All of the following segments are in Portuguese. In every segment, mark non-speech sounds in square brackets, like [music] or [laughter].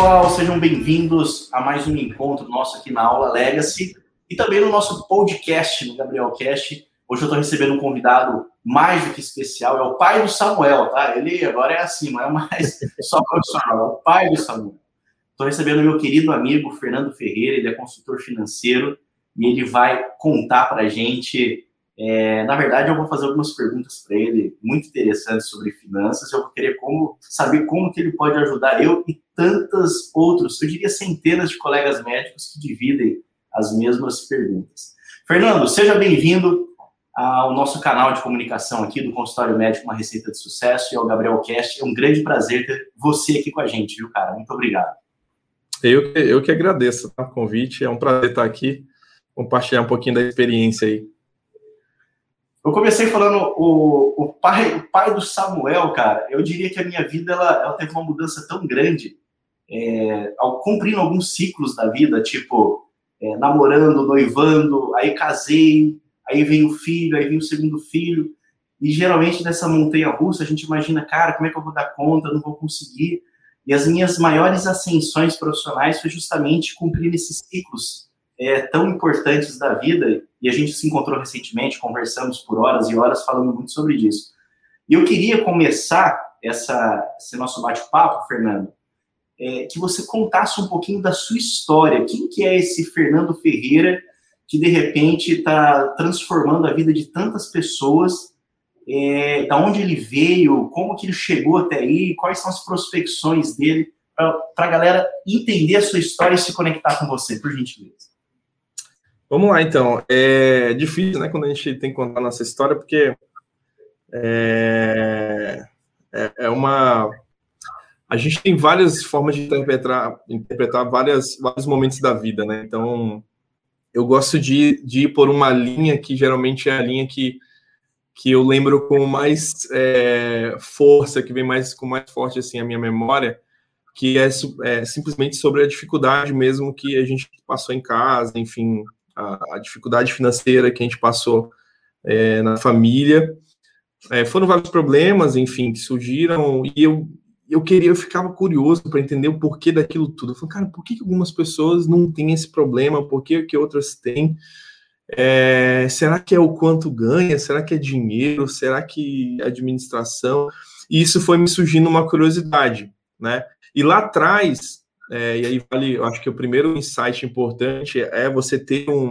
pessoal, sejam bem-vindos a mais um encontro nosso aqui na Aula Legacy e também no nosso podcast, no Gabriel Cast. Hoje eu estou recebendo um convidado mais do que especial, é o pai do Samuel, tá? Ele agora é assim, não é mais [laughs] só profissional, é o pai do Samuel. Estou recebendo meu querido amigo Fernando Ferreira, ele é consultor financeiro e ele vai contar para a gente é, na verdade, eu vou fazer algumas perguntas para ele muito interessantes sobre finanças. Eu vou querer como, saber como que ele pode ajudar eu e tantas outros, eu diria centenas de colegas médicos que dividem as mesmas perguntas. Fernando, seja bem-vindo ao nosso canal de comunicação aqui do Consultório Médico Uma Receita de Sucesso e ao Gabriel Cast. É um grande prazer ter você aqui com a gente, viu, cara? Muito obrigado. Eu, eu que agradeço tá? o convite. É um prazer estar aqui, compartilhar um pouquinho da experiência aí. Eu comecei falando o, o, pai, o pai do Samuel, cara. Eu diria que a minha vida ela, ela teve uma mudança tão grande é, cumprindo alguns ciclos da vida, tipo é, namorando, noivando, aí casei, aí vem o filho, aí vem o segundo filho. E geralmente nessa montanha russa a gente imagina, cara, como é que eu vou dar conta? Não vou conseguir. E as minhas maiores ascensões profissionais foi justamente cumprir esses ciclos é, tão importantes da vida, e a gente se encontrou recentemente, conversamos por horas e horas falando muito sobre isso. E eu queria começar essa, esse nosso bate-papo, Fernando, é, que você contasse um pouquinho da sua história. Quem que é esse Fernando Ferreira que, de repente, está transformando a vida de tantas pessoas? É, da onde ele veio, como que ele chegou até aí, quais são as prospecções dele, para a galera entender a sua história e se conectar com você, por gentileza. Vamos lá, então. É difícil, né, quando a gente tem que contar nossa história, porque é, é, é uma. A gente tem várias formas de interpretar, interpretar várias, vários momentos da vida, né? Então, eu gosto de, de ir por uma linha que geralmente é a linha que, que eu lembro com mais é, força, que vem mais com mais forte assim a minha memória, que é, é simplesmente sobre a dificuldade mesmo que a gente passou em casa, enfim, a, a dificuldade financeira que a gente passou é, na família. É, foram vários problemas, enfim, que surgiram, e eu, eu queria, eu ficava curioso para entender o porquê daquilo tudo. Eu falei, cara, por que, algumas pessoas não têm esse problema? Por que, que outras têm? É, será que é o quanto ganha? Será que é dinheiro? Será que é administração? E isso foi me surgindo uma curiosidade, né? E lá atrás, é, e aí vale, eu acho que o primeiro insight importante é você ter um,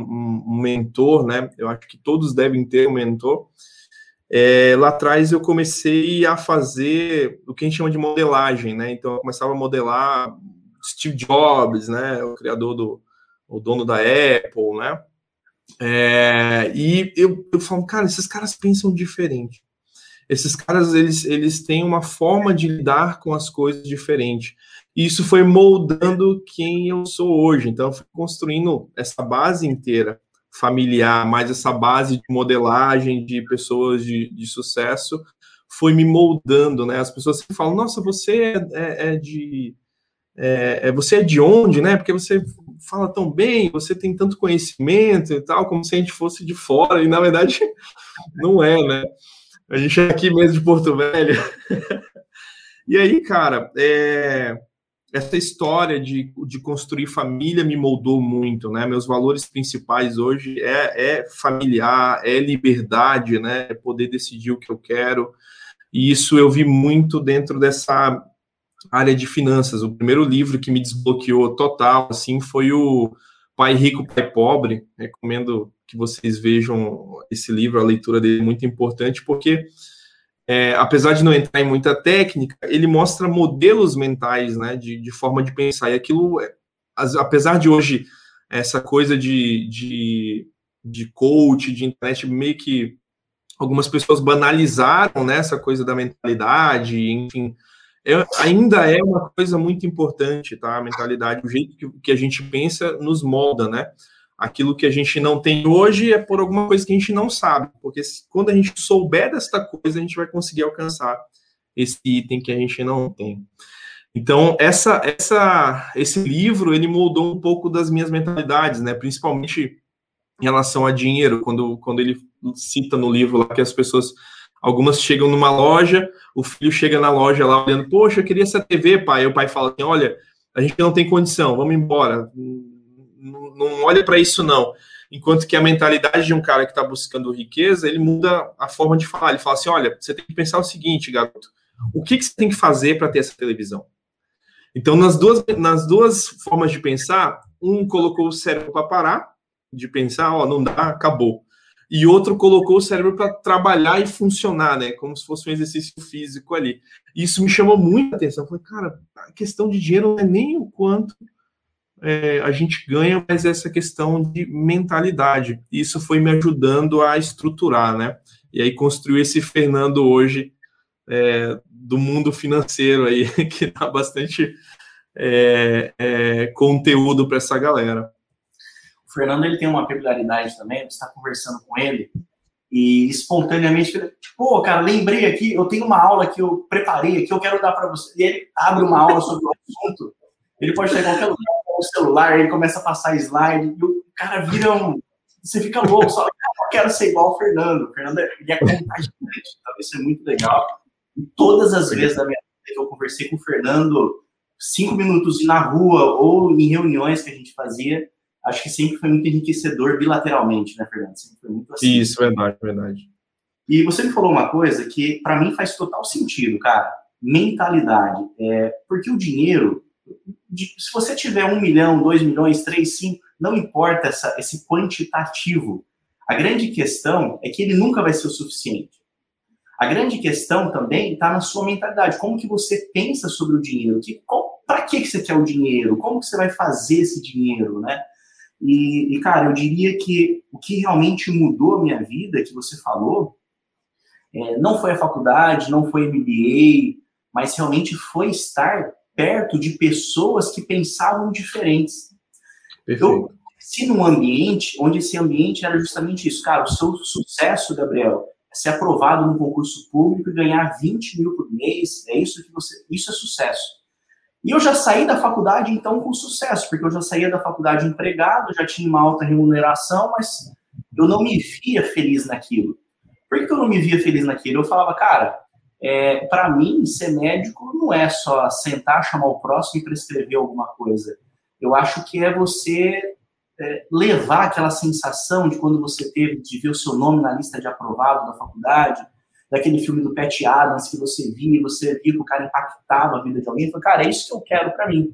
um mentor, né? Eu acho que todos devem ter um mentor. É, lá atrás eu comecei a fazer o que a gente chama de modelagem, né? Então eu começava a modelar Steve Jobs, né? O criador do, o dono da Apple, né? É, e eu, eu falo, cara, esses caras pensam diferente. Esses caras, eles, eles têm uma forma de lidar com as coisas diferente. E isso foi moldando quem eu sou hoje. Então, eu fui construindo essa base inteira familiar, mais essa base de modelagem de pessoas de, de sucesso, foi me moldando, né? As pessoas sempre falam, nossa, você é, é, é de... É, é, você é de onde, né? Porque você fala tão bem, você tem tanto conhecimento e tal, como se a gente fosse de fora, e na verdade [laughs] não é, né? A gente é aqui mesmo de Porto Velho. [laughs] e aí, cara, é, essa história de, de construir família me moldou muito, né? Meus valores principais hoje é, é familiar, é liberdade, né? É poder decidir o que eu quero. E isso eu vi muito dentro dessa área de finanças. O primeiro livro que me desbloqueou total, assim, foi o Pai Rico, Pai Pobre. Recomendo que vocês vejam esse livro, a leitura dele é muito importante, porque é, apesar de não entrar em muita técnica, ele mostra modelos mentais, né, de, de forma de pensar. E aquilo, é, apesar de hoje essa coisa de, de, de coach, de internet, meio que algumas pessoas banalizaram né, essa coisa da mentalidade, enfim, é, ainda é uma coisa muito importante, tá? A mentalidade, o jeito que, que a gente pensa nos molda, né? Aquilo que a gente não tem hoje é por alguma coisa que a gente não sabe, porque quando a gente souber desta coisa, a gente vai conseguir alcançar esse item que a gente não tem. Então, essa, essa, esse livro, ele moldou um pouco das minhas mentalidades, né, principalmente em relação a dinheiro, quando, quando ele cita no livro lá que as pessoas, algumas chegam numa loja, o filho chega na loja lá olhando, poxa, eu queria essa TV, pai, e o pai fala assim, olha, a gente não tem condição, vamos embora. Não, olha para isso, não. Enquanto que a mentalidade de um cara que está buscando riqueza, ele muda a forma de falar. Ele fala assim: olha, você tem que pensar o seguinte, garoto, o que, que você tem que fazer para ter essa televisão? Então, nas duas, nas duas formas de pensar, um colocou o cérebro para parar, de pensar, ó, não dá, acabou. E outro colocou o cérebro para trabalhar e funcionar, né? Como se fosse um exercício físico ali. Isso me chamou muita atenção. Eu falei, cara, a questão de dinheiro não é nem o quanto é, a gente ganha, mas essa questão de mentalidade. Isso foi me ajudando a estruturar, né? E aí construir esse Fernando hoje é, do mundo financeiro aí, [laughs] que dá bastante é, é conteúdo para essa galera. O Fernando ele tem uma peculiaridade também, você está conversando com ele e espontaneamente, pô, cara, lembrei aqui, eu tenho uma aula que eu preparei aqui, eu quero dar para você. E ele abre uma aula sobre o assunto, ele pode estar em qualquer lugar, o celular, ele começa a passar slide, e o cara vira um. Você fica louco, só, eu quero ser igual o Fernando. O Fernando ele é contagiante, então isso é muito legal. E todas as vezes da minha vida que eu conversei com o Fernando, cinco minutos na rua ou em reuniões que a gente fazia, acho que sempre foi muito enriquecedor bilateralmente, né, Fernando? Sempre foi muito assim. Isso, verdade, verdade. E você me falou uma coisa que para mim faz total sentido, cara. Mentalidade. É, porque o dinheiro, se você tiver um milhão, dois milhões, três, cinco, não importa essa, esse quantitativo. A grande questão é que ele nunca vai ser o suficiente. A grande questão também está na sua mentalidade. Como que você pensa sobre o dinheiro? Para que, que você quer o dinheiro? Como que você vai fazer esse dinheiro, né? E, e, cara, eu diria que o que realmente mudou a minha vida, que você falou, é, não foi a faculdade, não foi MBA, mas realmente foi estar perto de pessoas que pensavam diferentes. Perfeito. Eu cresci num ambiente onde esse ambiente era justamente isso. Cara, o seu sucesso, Gabriel, é ser aprovado num concurso público e ganhar 20 mil por mês, é isso que você. Isso é sucesso. E eu já saí da faculdade, então, com sucesso, porque eu já saía da faculdade empregado, já tinha uma alta remuneração, mas eu não me via feliz naquilo. Por que eu não me via feliz naquilo? Eu falava, cara, é, para mim, ser médico não é só sentar, chamar o próximo e prescrever alguma coisa. Eu acho que é você é, levar aquela sensação de quando você teve, de ver o seu nome na lista de aprovado da faculdade, daquele filme do Pat Adams que você via, você via que o cara impactava a vida de alguém, falou, cara, é isso que eu quero para mim.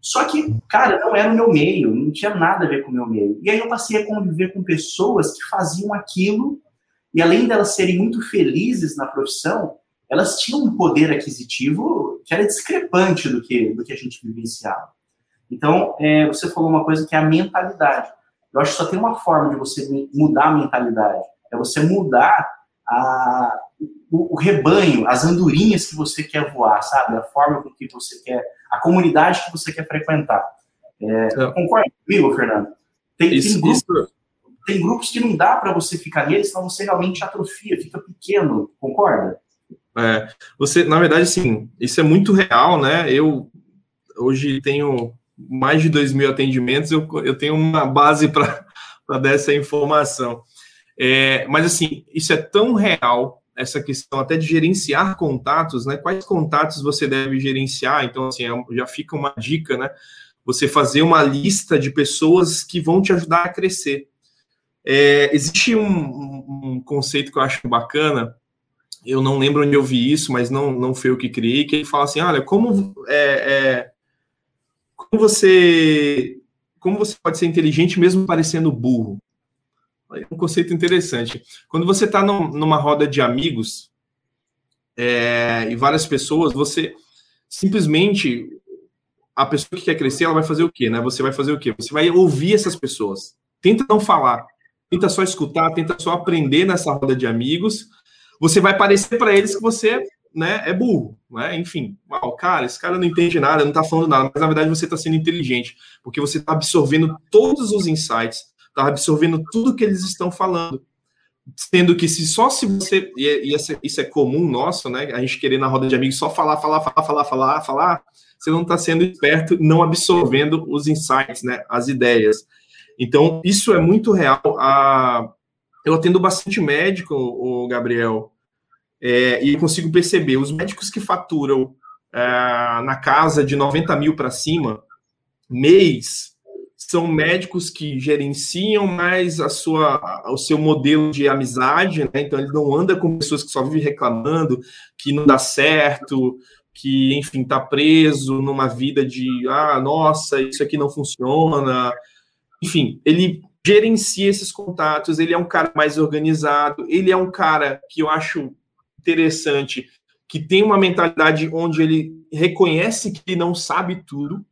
Só que, cara, não era o meu meio, não tinha nada a ver com o meu meio. E aí eu passei a conviver com pessoas que faziam aquilo, e além delas serem muito felizes na profissão, elas tinham um poder aquisitivo que era discrepante do que, do que a gente vivenciava. Então, é, você falou uma coisa que é a mentalidade. Eu acho que só tem uma forma de você mudar a mentalidade. É você mudar a, o, o, rebanho, as andorinhas que você quer voar, sabe? A forma com que você quer, a comunidade que você quer frequentar. É, é. Concorda comigo, Fernando? Tem, isso, tem, isso... tem grupos que não dá para você ficar neles, senão você realmente atrofia, fica pequeno, concorda? É, você, na verdade, sim, isso é muito real, né? Eu hoje tenho mais de 2 mil atendimentos, eu, eu tenho uma base para [laughs] dar essa informação. É, mas, assim, isso é tão real, essa questão até de gerenciar contatos, né? Quais contatos você deve gerenciar? Então, assim, é já fica uma dica, né? Você fazer uma lista de pessoas que vão te ajudar a crescer. É, existe um, um, conceito que eu acho bacana, eu não lembro onde eu vi isso, mas não, não foi eu que criei, que ele fala assim, olha, como, é, é, como você como você pode ser inteligente mesmo parecendo burro? É um conceito interessante. Quando você está numa roda de amigos é, e várias pessoas, você simplesmente a pessoa que quer crescer, ela vai fazer o quê, né? Você vai fazer o quê? Você vai ouvir essas pessoas. Tenta não falar, tenta só escutar, tenta só aprender nessa roda de amigos. Você vai parecer para eles que você, né, é burro, né? Enfim, o cara, esse cara não entende nada, não está falando nada, mas na verdade você está sendo inteligente, porque você está absorvendo todos os insights, está absorvendo tudo que eles estão falando. Sendo que se só se você. E, é, isso é comum nosso, né? A gente querer na roda de amigos só falar, falar, falar, falar, falar, falar, você não está sendo esperto, não absorvendo os insights, né? As ideias. Então, isso é muito real. A... Eu atendo bastante médico, o Gabriel, é, e consigo perceber os médicos que faturam é, na casa de 90 mil para cima, mês, são médicos que gerenciam mais a sua, o seu modelo de amizade, né? Então ele não anda com pessoas que só vivem reclamando, que não dá certo, que enfim está preso numa vida de ah nossa isso aqui não funciona, enfim ele gerencia esses contatos, ele é um cara mais organizado, ele é um cara que eu acho interessante, que tem uma mentalidade onde ele reconhece que não sabe tudo,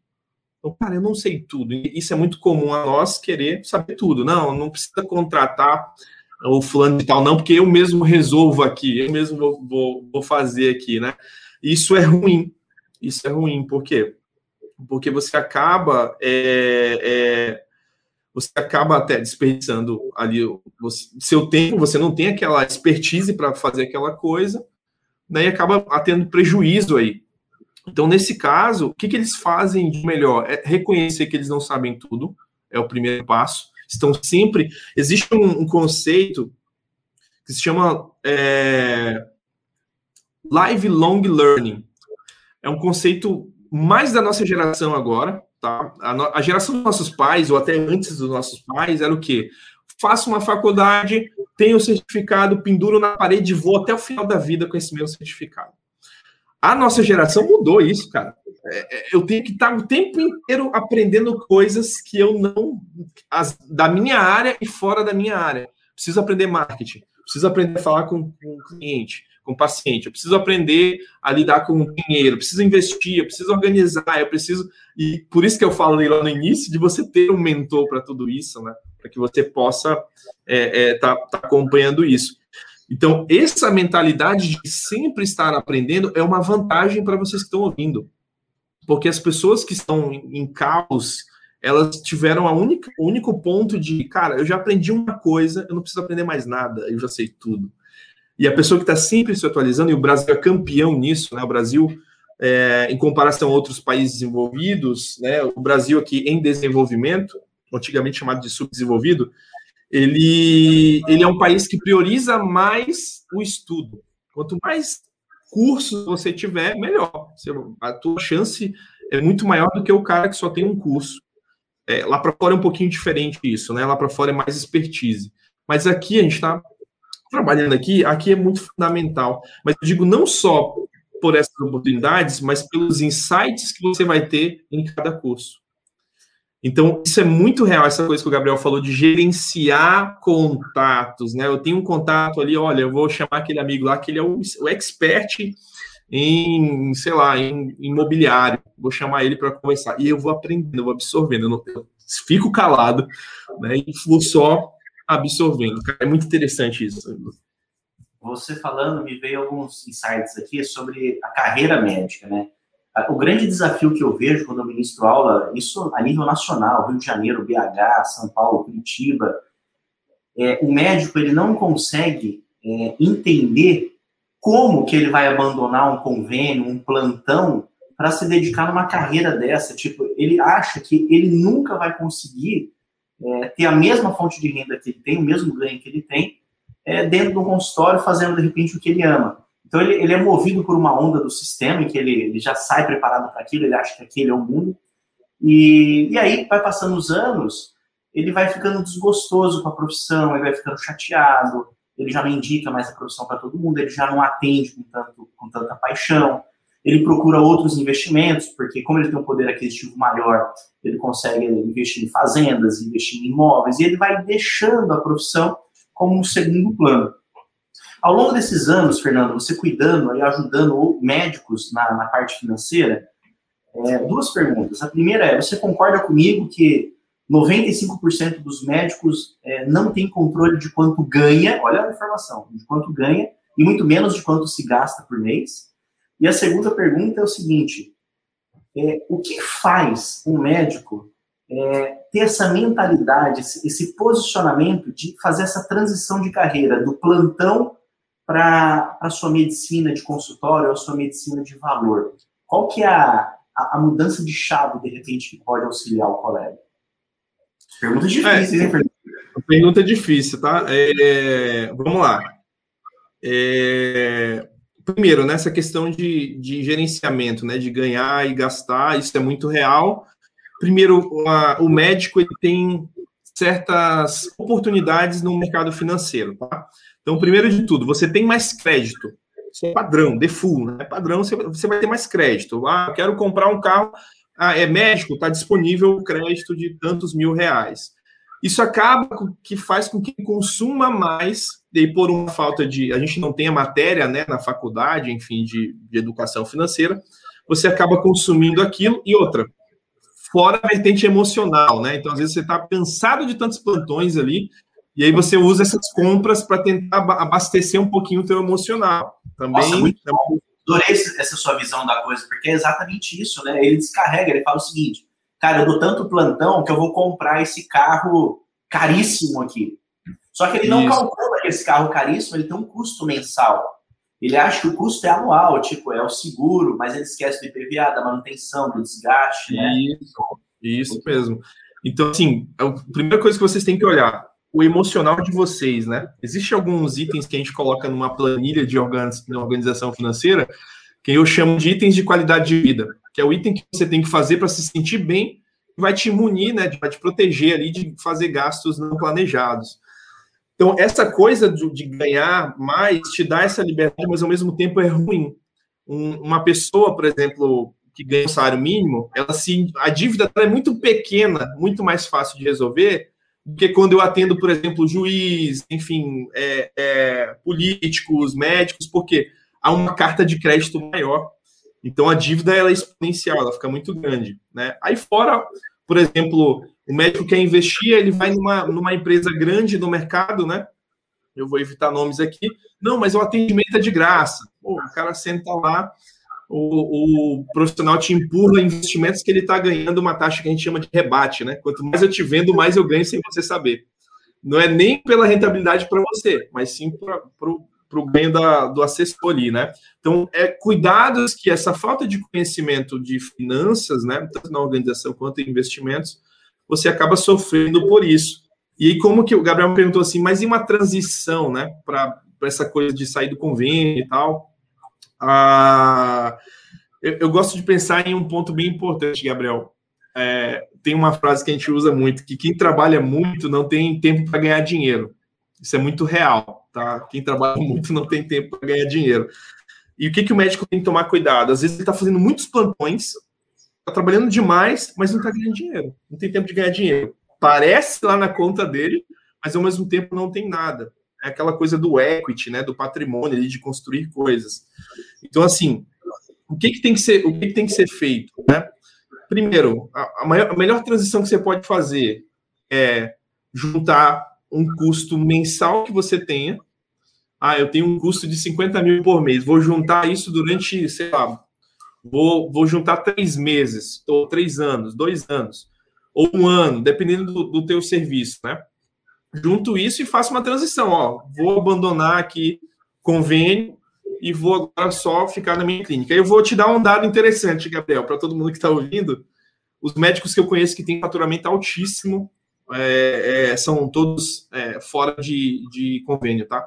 então, cara, eu não sei tudo. Isso é muito comum a nós querer saber tudo. Não, não precisa contratar o fulano de tal, não, porque eu mesmo resolvo aqui, eu mesmo vou, vou, vou fazer aqui, né? Isso é ruim. Isso é ruim, por quê? Porque você acaba é, é, você acaba até desperdiçando ali seu tempo, você não tem aquela expertise para fazer aquela coisa, daí acaba tendo prejuízo aí. Então, nesse caso, o que, que eles fazem de melhor? É reconhecer que eles não sabem tudo, é o primeiro passo. Estão sempre. Existe um, um conceito que se chama é, lifelong learning. É um conceito mais da nossa geração agora, tá? A, a, geração dos nossos pais, ou até antes dos nossos pais, era o quê? Faço uma faculdade, tenho o certificado, penduro na parede e vou até o final da vida com esse meu certificado. A nossa geração mudou isso, cara. É, é, eu tenho que estar o tempo inteiro aprendendo coisas que eu não. As, da minha área e fora da minha área. Preciso aprender marketing, preciso aprender a falar com o cliente, com o paciente, eu preciso aprender a lidar com o dinheiro, preciso investir, eu preciso organizar, eu preciso. E por isso que eu falei lá no início de você ter um mentor para tudo isso, né? Para que você possa estar é, é, tá, tá acompanhando isso. Então, essa mentalidade de sempre estar aprendendo é uma vantagem para vocês que estão ouvindo. Porque as pessoas que estão em caos, elas tiveram a única, o único ponto de, cara, eu já aprendi uma coisa, eu não preciso aprender mais nada, eu já sei tudo. E a pessoa que está sempre se atualizando, e o Brasil é campeão nisso, né? O Brasil, é, em comparação a outros países desenvolvidos, né? O Brasil aqui em desenvolvimento, antigamente chamado de subdesenvolvido, ele, ele é um país que prioriza mais o estudo. Quanto mais cursos você tiver, melhor. A tua chance é muito maior do que o cara que só tem um curso. É, lá para fora é um pouquinho diferente isso, né? Lá para fora é mais expertise. Mas aqui a gente está trabalhando aqui, aqui é muito fundamental. Mas eu digo não só por essas oportunidades, mas pelos insights que você vai ter em cada curso. Então, isso é muito real, essa coisa que o Gabriel falou de gerenciar contatos, né? Eu tenho um contato ali, olha, eu vou chamar aquele amigo lá, que ele é o, o expert em, sei lá, em imobiliário. Vou chamar ele para conversar. E eu vou aprendendo, eu vou absorvendo. Eu, não, eu fico calado, né? E fluo só absorvendo. É muito interessante isso. Você falando, me veio alguns insights aqui sobre a carreira médica, né? O grande desafio que eu vejo quando eu ministro aula, isso a nível nacional, Rio de Janeiro, BH, São Paulo, Curitiba, é, o médico ele não consegue é, entender como que ele vai abandonar um convênio, um plantão, para se dedicar numa carreira dessa. Tipo, ele acha que ele nunca vai conseguir é, ter a mesma fonte de renda que ele tem, o mesmo ganho que ele tem, é, dentro do consultório, fazendo de repente o que ele ama. Então ele, ele é movido por uma onda do sistema em que ele, ele já sai preparado para aquilo, ele acha que aquele é o mundo. E, e aí vai passando os anos, ele vai ficando desgostoso com a profissão, ele vai ficando chateado, ele já não indica mais a profissão para todo mundo, ele já não atende com, tanto, com tanta paixão, ele procura outros investimentos, porque como ele tem um poder aquisitivo maior, ele consegue investir em fazendas, investir em imóveis, e ele vai deixando a profissão como um segundo plano. Ao longo desses anos, Fernando, você cuidando e ajudando médicos na, na parte financeira, é, duas perguntas. A primeira é: você concorda comigo que 95% dos médicos é, não tem controle de quanto ganha, olha a informação, de quanto ganha, e muito menos de quanto se gasta por mês? E a segunda pergunta é o seguinte: é, o que faz um médico é, ter essa mentalidade, esse, esse, posicionamento de fazer essa transição de carreira do plantão para a sua medicina de consultório ou a sua medicina de valor? Qual que é a, a, a, mudança de chave, de repente, que pode auxiliar o colega? Pergunta difícil, é, hein, Fernando? Pergunta difícil, tá? É, vamos lá. É, primeiro, nessa questão de, de gerenciamento, né, de ganhar e gastar, isso é muito real. Primeiro, a, o médico ele tem certas oportunidades no mercado financeiro, tá? Então, primeiro de tudo, você tem mais crédito. Isso é padrão, default, né? Padrão, você, você vai ter mais crédito. Ah, quero comprar um carro, ah, é médico, está disponível o crédito de tantos mil reais. Isso acaba que faz com que consuma mais, e por uma falta de. A gente não tem a matéria né, na faculdade, enfim, de, de educação financeira, você acaba consumindo aquilo. E outra, fora a vertente emocional, né? Então, às vezes, você está cansado de tantos plantões ali, e aí você usa essas compras para tentar abastecer um pouquinho o teu emocional. Também. Nossa, muito bom. Adorei essa sua visão da coisa, porque é exatamente isso, né? Ele descarrega, ele fala o seguinte: cara, eu dou tanto plantão que eu vou comprar esse carro caríssimo aqui. Só que ele não Isso. calcula que esse carro caríssimo ele tem um custo mensal. Ele acha que o custo é anual, tipo, é o seguro, mas ele esquece do IPVA, da manutenção, do desgaste, né? Isso, isso mesmo. Então, assim, a primeira coisa que vocês têm que olhar, o emocional de vocês, né? Existem alguns itens que a gente coloca numa planilha de organização financeira que eu chamo de itens de qualidade de vida que é o item que você tem que fazer para se sentir bem, vai te munir, né, vai te proteger ali de fazer gastos não planejados. Então, essa coisa de, de ganhar mais te dá essa liberdade, mas ao mesmo tempo é ruim. Um, uma pessoa, por exemplo, que ganha um salário mínimo, ela se, a dívida é muito pequena, muito mais fácil de resolver do que quando eu atendo, por exemplo, juiz, enfim, é, é, políticos, médicos, porque há uma carta de crédito maior então a dívida ela é exponencial, ela fica muito grande, né? Aí fora, por exemplo, o médico quer investir, ele vai numa, numa empresa grande no mercado, né? Eu vou evitar nomes aqui. Não, mas o atendimento é de graça. Pô, o cara senta lá, o, o profissional te empurra investimentos que ele está ganhando uma taxa que a gente chama de rebate, né? Quanto mais eu te vendo, mais eu ganho sem você saber. Não é nem pela rentabilidade para você, mas sim para o para o ganho da, do assessor ali, né? Então, é cuidados que essa falta de conhecimento de finanças, né, tanto na organização quanto em investimentos, você acaba sofrendo por isso. E aí, como que o Gabriel me perguntou assim, mas e uma transição, né, para essa coisa de sair do convênio e tal? Ah, eu, eu, gosto de pensar em um ponto bem importante, Gabriel. É, tem uma frase que a gente usa muito, que quem trabalha muito não tem tempo para ganhar dinheiro. Isso é muito real tá? Quem trabalha [laughs] muito não tem tempo para ganhar dinheiro. E o que, que o médico tem que tomar cuidado? Às vezes ele está fazendo muitos plantões, está trabalhando demais, mas não está ganhando dinheiro. Não tem tempo de ganhar dinheiro. Parece lá na conta dele, mas ao mesmo tempo não tem nada. É aquela coisa do equity, né? Do patrimônio ali, de construir coisas. Então, assim, o que, que tem que ser, o que, que tem que ser feito, né? Primeiro, a, a, maior, a melhor transição que você pode fazer é juntar um custo mensal que você tenha ah, eu tenho um custo de 50 mil por mês, vou juntar isso durante, sei lá, vou, vou juntar três meses, ou três anos, dois anos, ou um ano, dependendo do, do teu serviço, né? Junto isso e faço uma transição, ó, vou abandonar aqui convênio e vou agora só ficar na minha clínica. Eu vou te dar um dado interessante, Gabriel, para todo mundo que está ouvindo. Os médicos que eu conheço que têm faturamento altíssimo é, é, são todos é, fora de, de convênio, tá?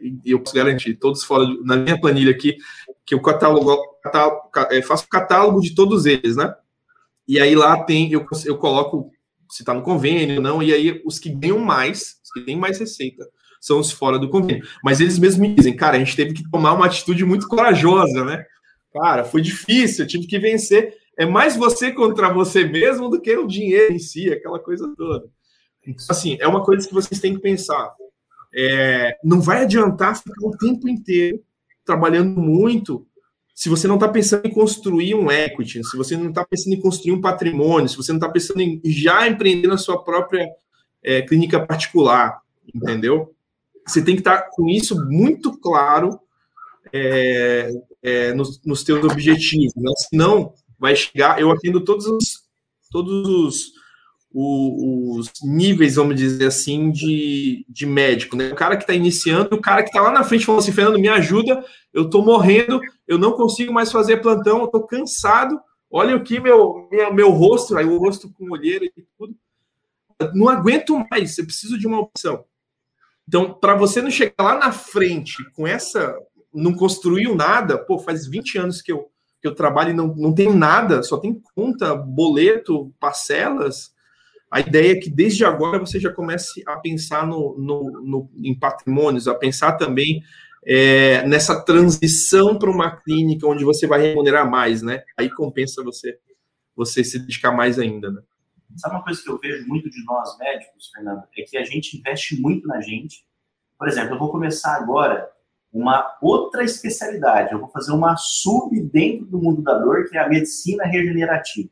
E eu posso garantir, todos fora, na minha planilha aqui, que eu catálogo, catálogo, é, faço catálogo de todos eles, né? E aí lá tem, eu, eu coloco se está no convênio, não, e aí os que ganham mais, os que têm mais receita, são os fora do convênio. Mas eles mesmos me dizem, cara, a gente teve que tomar uma atitude muito corajosa, né? Cara, foi difícil, eu tive que vencer. É mais você contra você mesmo do que o dinheiro em si, aquela coisa toda. Então, assim, é uma coisa que vocês têm que pensar. É, não vai adiantar ficar o tempo inteiro trabalhando muito se você não está pensando em construir um equity, se você não está pensando em construir um patrimônio, se você não está pensando em já empreender na sua própria é, clínica particular, entendeu? Você tem que estar tá com isso muito claro é, é, nos, nos teus objetivos, né? senão vai chegar. Eu atendo todos os, todos os o, os níveis, vamos dizer assim, de, de médico, né? O cara que está iniciando, o cara que está lá na frente falando assim, Fernando, me ajuda, eu estou morrendo, eu não consigo mais fazer plantão, eu estou cansado, olha aqui meu, meu, meu rosto, aí o rosto com olheira e tudo. Não aguento mais, eu preciso de uma opção. Então, para você não chegar lá na frente com essa não construiu nada, pô, faz 20 anos que eu, que eu trabalho e não, não tenho nada, só tem conta, boleto, parcelas. A ideia é que desde agora você já comece a pensar no, no, no em patrimônios, a pensar também é, nessa transição para uma clínica onde você vai remunerar mais, né? Aí compensa você você se dedicar mais ainda, né? Sabe uma coisa que eu vejo muito de nós médicos, Fernando, é que a gente investe muito na gente. Por exemplo, eu vou começar agora uma outra especialidade. Eu vou fazer uma sub dentro do mundo da dor, que é a medicina regenerativa.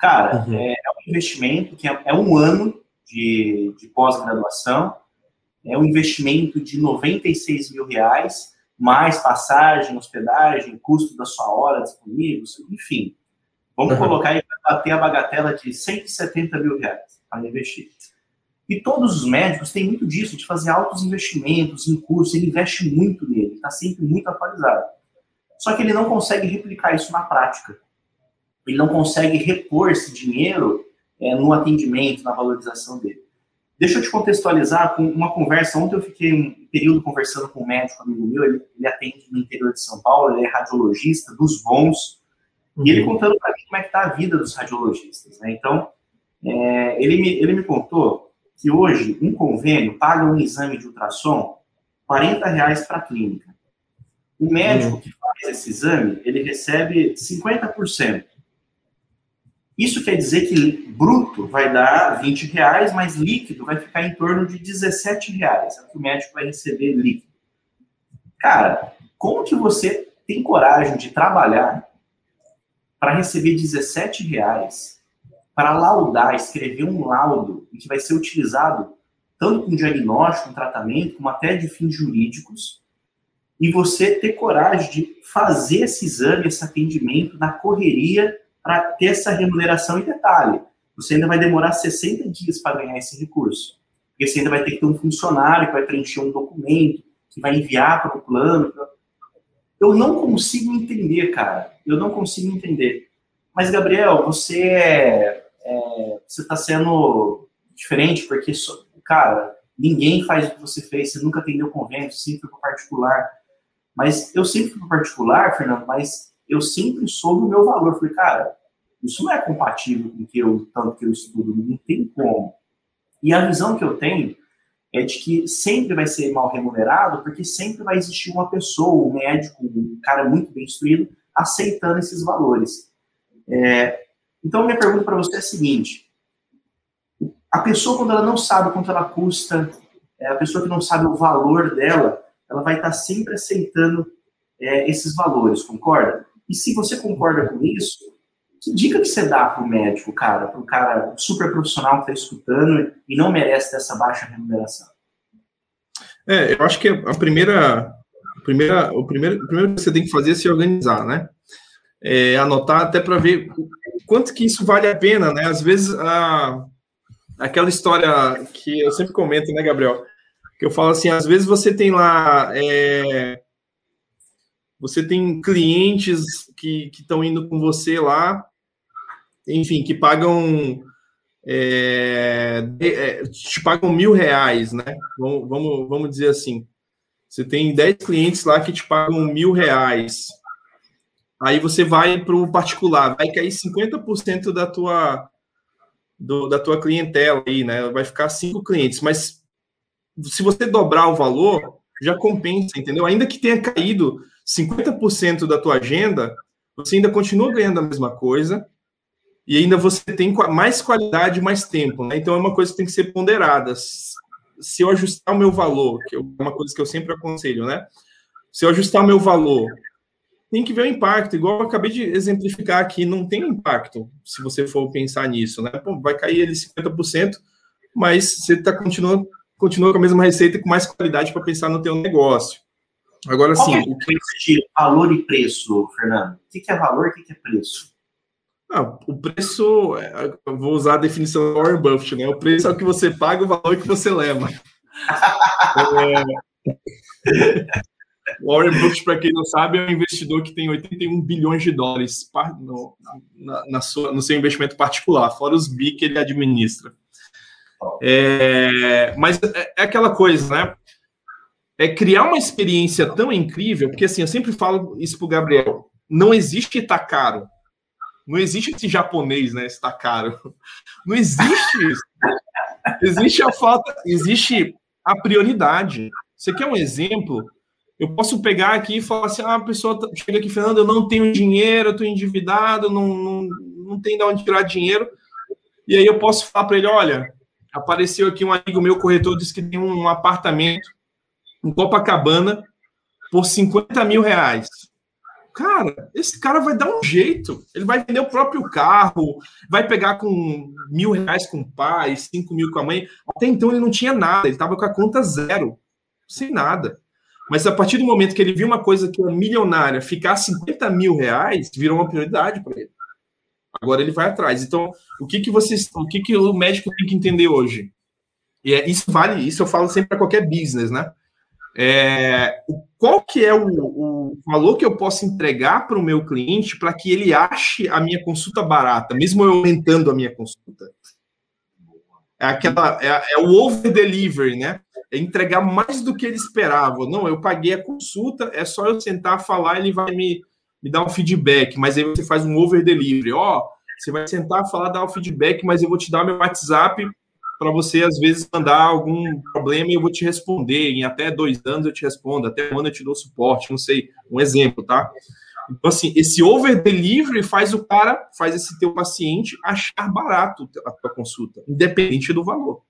Cara, uhum. é, é, um investimento que é, é um ano de, de pós-graduação, é um investimento de 96 mil reais, mais passagem, hospedagem, custo da sua hora disponível, enfim. Vamos uhum. colocar aí para bater a bagatela de 170 mil reais para investir. E todos os médicos têm muito disso, de fazer altos investimentos em curso, ele investe muito nele, está sempre muito atualizado. Só que ele não consegue replicar isso na prática. Ele não consegue repor esse dinheiro é, no atendimento, na valorização dele. Deixa eu te contextualizar com uma conversa. Ontem eu fiquei um período conversando com um médico amigo meu, ele, ele atende no interior de São Paulo, ele é radiologista dos bons, uhum. e ele uhum. contando para mim como é que está a vida dos radiologistas. Né? Então, é, ele, me, ele me contou que hoje um convênio paga um exame de ultrassom 40 reais para a clínica. O médico uhum. que faz esse exame, ele recebe 50%. Isso quer dizer que bruto vai dar 20 reais, mas líquido vai ficar em torno de 17 reais. É o que o médico vai receber líquido. Cara, como que você tem coragem de trabalhar para receber 17 reais para laudar, escrever um laudo que vai ser utilizado tanto com diagnóstico, com tratamento, como até de fins jurídicos, e você ter coragem de fazer esse exame, esse atendimento na correria para ter essa remuneração em detalhe. Você ainda vai demorar 60 dias para ganhar esse recurso. Porque você ainda vai ter que ter um funcionário que vai preencher um documento, que vai enviar para o plano. Eu não consigo entender, cara. Eu não consigo entender. Mas, Gabriel, você é, é você está sendo diferente porque, cara, ninguém faz o que você fez. Você nunca atendeu convênio, sempre foi para particular. Mas eu sempre fui para particular, Fernando, mas eu sempre soube o meu valor. Falei, cara, isso não é compatível com que eu, tanto que eu estudo, não tem como. E a visão que eu tenho é de que sempre vai ser mal remunerado, porque sempre vai existir uma pessoa, um médico, um cara muito bem instruído, aceitando esses valores. É, então, minha pergunta para você é a seguinte: a pessoa, quando ela não sabe quanto ela custa, é, a pessoa que não sabe o valor dela, ela vai estar sempre aceitando é, esses valores, concorda? E se você concorda com isso, que dica que você dá para o médico, cara, para o cara super profissional que está escutando e não merece dessa baixa remuneração? É, eu acho que a primeira, a primeira, o primeiro, o primeiro que você tem que fazer é se organizar, né? É, anotar até para ver quanto que isso vale a pena, né? Às vezes, a, aquela história que eu sempre comento, né, Gabriel? Que eu falo assim, às vezes você tem lá é, você tem clientes que estão indo com você lá, enfim, que pagam é, é, te pagam mil reais, né? Vamos, vamos, vamos dizer assim. Você tem 10 clientes lá que te pagam mil reais. Aí você vai para o particular, vai cair 50% da tua, do, da tua clientela aí, né? Vai ficar cinco clientes. Mas se você dobrar o valor, já compensa, entendeu? Ainda que tenha caído 50% da tua agenda, você ainda continua ganhando a mesma coisa e ainda você tem mais qualidade, mais tempo, né? Então é uma coisa que tem que ser ponderada. Se eu ajustar o meu valor, que é uma coisa que eu sempre aconselho, né? Se eu ajustar o meu valor, tem que ver o impacto, igual eu acabei de exemplificar aqui, não tem impacto se você for pensar nisso, né? Pô, vai cair ele 50%, mas você está continuando continua com a mesma receita e com mais qualidade para pensar no teu negócio. Agora sim. É o que de valor e preço, Fernando? O que é valor e o que é preço? Ah, o preço, é, vou usar a definição do Warren Buffett, né? O preço é o que você paga, o valor que você leva. é... Warren Buffett, para quem não sabe, é um investidor que tem 81 bilhões de dólares no, na, na sua, no seu investimento particular, fora os bi que ele administra. É, mas é, é aquela coisa, né? é criar uma experiência tão incrível, porque assim, eu sempre falo isso pro Gabriel, não existe estar tá caro. Não existe esse japonês, né? Está caro. Não existe isso. Existe a falta, existe a prioridade. Você quer um exemplo? Eu posso pegar aqui e falar assim: ah, a pessoa tá, chega aqui, Fernando, eu não tenho dinheiro, eu estou endividado, não, não, não tem de onde tirar dinheiro. E aí eu posso falar para ele: olha, apareceu aqui um amigo meu, corretor, disse que tem um apartamento em Copacabana por 50 mil reais. Cara, esse cara vai dar um jeito. Ele vai vender o próprio carro, vai pegar com mil reais com o pai, cinco mil com a mãe. Até então ele não tinha nada, ele estava com a conta zero, sem nada. Mas a partir do momento que ele viu uma coisa que é milionária ficar 50 mil reais, virou uma prioridade para ele. Agora ele vai atrás. Então, o que que vocês, o que que o médico tem que entender hoje? E é, isso vale, isso eu falo sempre para qualquer business, né? É, qual que é o, o, valor que eu posso entregar para o meu cliente para que ele ache a minha consulta barata, mesmo eu aumentando a minha consulta? É, aquela, é, é o over delivery, né? É entregar mais do que ele esperava. Não, eu paguei a consulta, é só eu sentar, falar, ele vai me, me dar um feedback, mas aí você faz um over delivery. Ó, oh, você vai sentar, falar, dar o um feedback, mas eu vou te dar meu WhatsApp para você, às vezes, mandar algum problema e eu vou te responder. Em até dois anos eu te respondo, até um ano eu te dou suporte, não sei. Um exemplo, tá? Então, assim, esse over delivery faz o cara, faz esse teu paciente achar barato a tua consulta, independente do valor.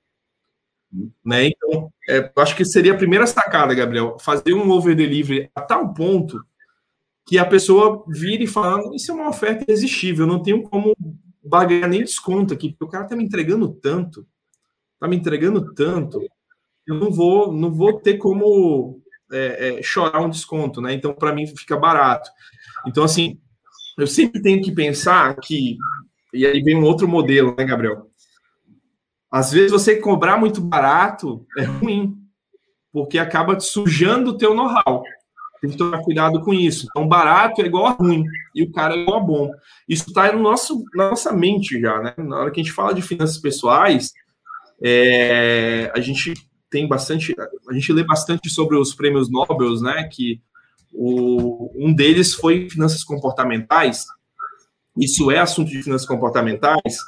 Né? Então, é, eu acho que seria a primeira sacada, Gabriel, fazer um over delivery a tal ponto que a pessoa vire e fala: Isso é uma oferta irresistível, eu não tenho como bagar nem desconto aqui, porque o cara tá me entregando tanto tá me entregando tanto, eu não vou, não vou ter como é, é, chorar um desconto, né? Então, para mim, fica barato. Então, assim, eu sempre tenho que pensar que, e aí vem um outro modelo, né, Gabriel? Às vezes você cobrar muito barato é ruim, porque acaba sujando o teu know-how. Tem que tomar cuidado com isso. Então, barato é igual a ruim e o cara é igual a bom. Isso está no nosso, na nossa mente já, né? Na hora que a gente fala de finanças pessoais, é, a gente tem bastante, a gente lê bastante sobre os prêmios Nobel, né? Que o, um deles foi finanças comportamentais. Isso é assunto de finanças comportamentais.